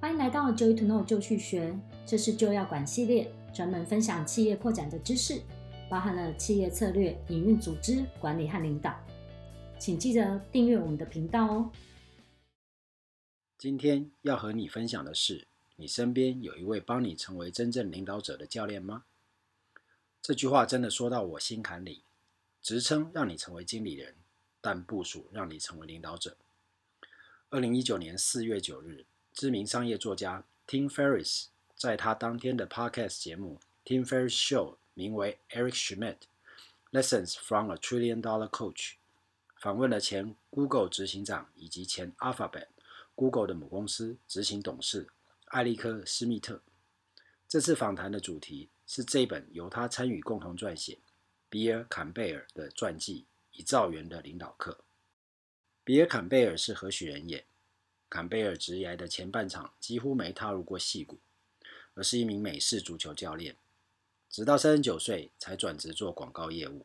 欢迎来到 Joy to Know 就去学，这是就要管系列，专门分享企业扩展的知识，包含了企业策略、营运、组织管理和领导。请记得订阅我们的频道哦。今天要和你分享的是，你身边有一位帮你成为真正领导者的教练吗？这句话真的说到我心坎里。职称让你成为经理人，但部署让你成为领导者。二零一九年四月九日。知名商业作家 Tim Ferriss 在他当天的 Podcast 节目 Tim Ferriss Show，名为 Eric Schmidt Lessons from a Trillion Dollar Coach，访问了前 Google 执行长以及前 Alphabet Google 的母公司执行董事艾利克·斯密特。这次访谈的主题是这本由他参与共同撰写比尔·坎贝尔的传记《一兆元的领导课》。比尔·坎贝尔是何许人也？坎贝尔职涯的前半场几乎没踏入过戏骨，而是一名美式足球教练，直到三十九岁才转职做广告业务。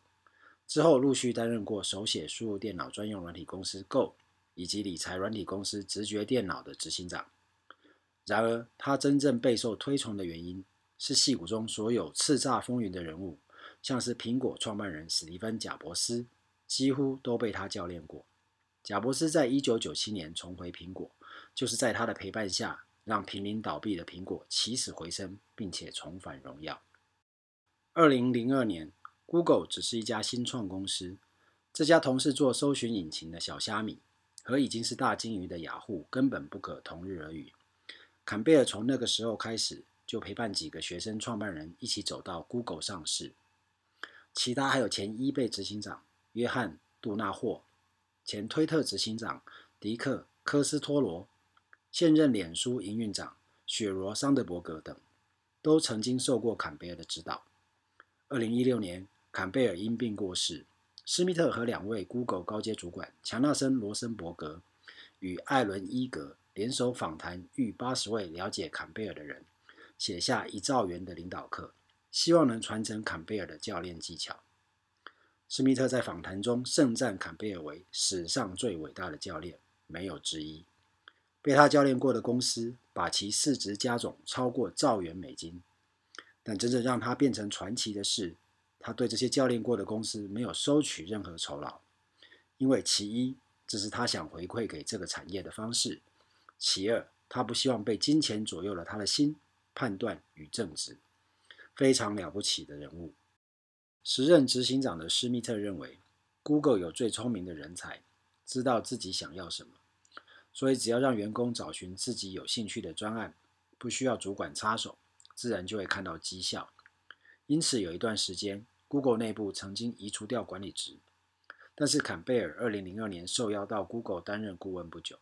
之后陆续担任过手写输入电脑专用软体公司 Go 以及理财软体公司直觉电脑的执行长。然而，他真正备受推崇的原因是戏骨中所有叱咤风云的人物，像是苹果创办人史蒂芬·贾伯斯，几乎都被他教练过。贾伯斯在一九九七年重回苹果，就是在他的陪伴下，让濒临倒闭的苹果起死回生，并且重返荣耀。二零零二年，Google 只是一家新创公司，这家同是做搜寻引擎的小虾米，和已经是大鲸鱼的雅虎根本不可同日而语。坎贝尔从那个时候开始，就陪伴几个学生创办人一起走到 Google 上市，其他还有前 eBay 执行长约翰·杜纳霍。前推特执行长迪克·科斯托罗，现任脸书营运长雪罗·桑德伯格等，都曾经受过坎贝尔的指导。二零一六年，坎贝尔因病过世，施密特和两位 Google 高阶主管强纳森·罗森伯格与艾伦·伊格联手访谈逾八十位了解坎贝尔的人，写下一兆元的领导课，希望能传承坎贝尔的教练技巧。施密特在访谈中盛赞坎贝尔为史上最伟大的教练，没有之一。被他教练过的公司，把其市值加总超过兆元美金。但真正让他变成传奇的是，他对这些教练过的公司没有收取任何酬劳，因为其一，这是他想回馈给这个产业的方式；其二，他不希望被金钱左右了他的心、判断与正直。非常了不起的人物。时任执行长的施密特认为，Google 有最聪明的人才，知道自己想要什么，所以只要让员工找寻自己有兴趣的专案，不需要主管插手，自然就会看到绩效。因此，有一段时间，Google 内部曾经移除掉管理职。但是，坎贝尔2002年受邀到 Google 担任顾问不久，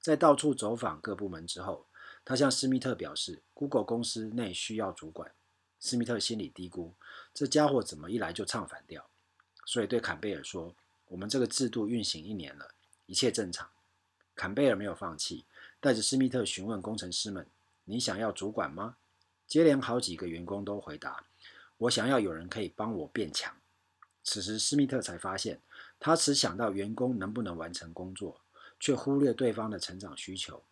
在到处走访各部门之后，他向施密特表示，Google 公司内需要主管。施密特心里嘀咕：“这家伙怎么一来就唱反调？”所以对坎贝尔说：“我们这个制度运行一年了，一切正常。”坎贝尔没有放弃，带着施密特询问工程师们：“你想要主管吗？”接连好几个员工都回答：“我想要有人可以帮我变强。”此时施密特才发现，他只想到员工能不能完成工作，却忽略对方的成长需求。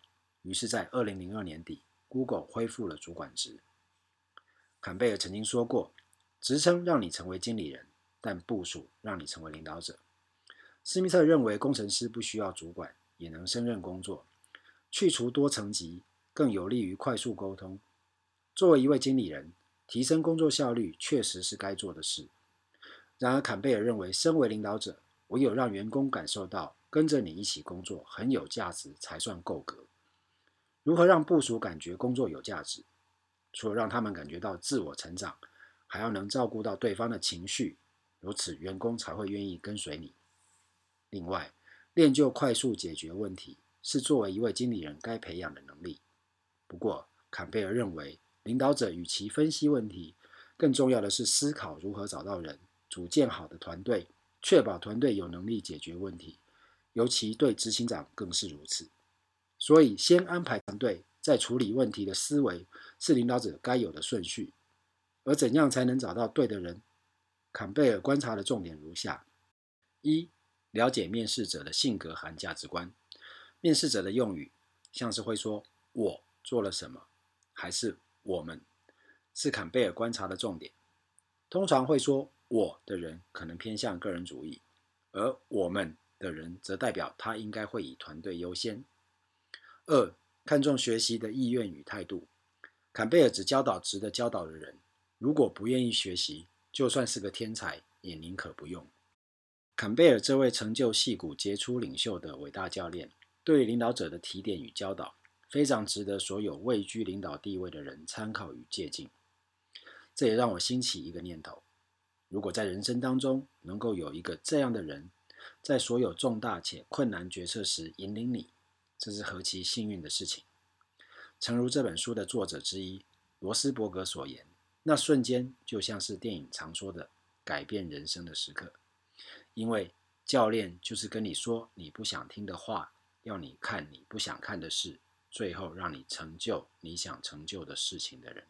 于是，在二零零二年底，Google 恢复了主管职。坎贝尔曾经说过：“职称让你成为经理人，但部署让你成为领导者。”施密特认为，工程师不需要主管也能胜任工作，去除多层级更有利于快速沟通。作为一位经理人，提升工作效率确实是该做的事。然而，坎贝尔认为，身为领导者，唯有让员工感受到跟着你一起工作很有价值，才算够格。如何让部署感觉工作有价值？除了让他们感觉到自我成长，还要能照顾到对方的情绪，如此员工才会愿意跟随你。另外，练就快速解决问题是作为一位经理人该培养的能力。不过，坎贝尔认为，领导者与其分析问题，更重要的是思考如何找到人，组建好的团队，确保团队有能力解决问题。尤其对执行长更是如此。所以，先安排团队。再处理问题的思维是领导者该有的顺序，而怎样才能找到对的人？坎贝尔观察的重点如下：一、了解面试者的性格和价值观。面试者的用语像是会说“我”“做了什么，还是我们，是坎贝尔观察的重点。通常会说“我”的人可能偏向个人主义，而“我们”的人则代表他应该会以团队优先。二，看重学习的意愿与态度。坎贝尔只教导值得教导的人，如果不愿意学习，就算是个天才，也宁可不用。坎贝尔这位成就矽谷杰出领袖的伟大教练，对领导者的提点与教导，非常值得所有位居领导地位的人参考与借鉴。这也让我兴起一个念头：如果在人生当中能够有一个这样的人，在所有重大且困难决策时引领你，这是何其幸运的事情！诚如这本书的作者之一罗斯伯格所言，那瞬间就像是电影常说的改变人生的时刻，因为教练就是跟你说你不想听的话，要你看你不想看的事，最后让你成就你想成就的事情的人。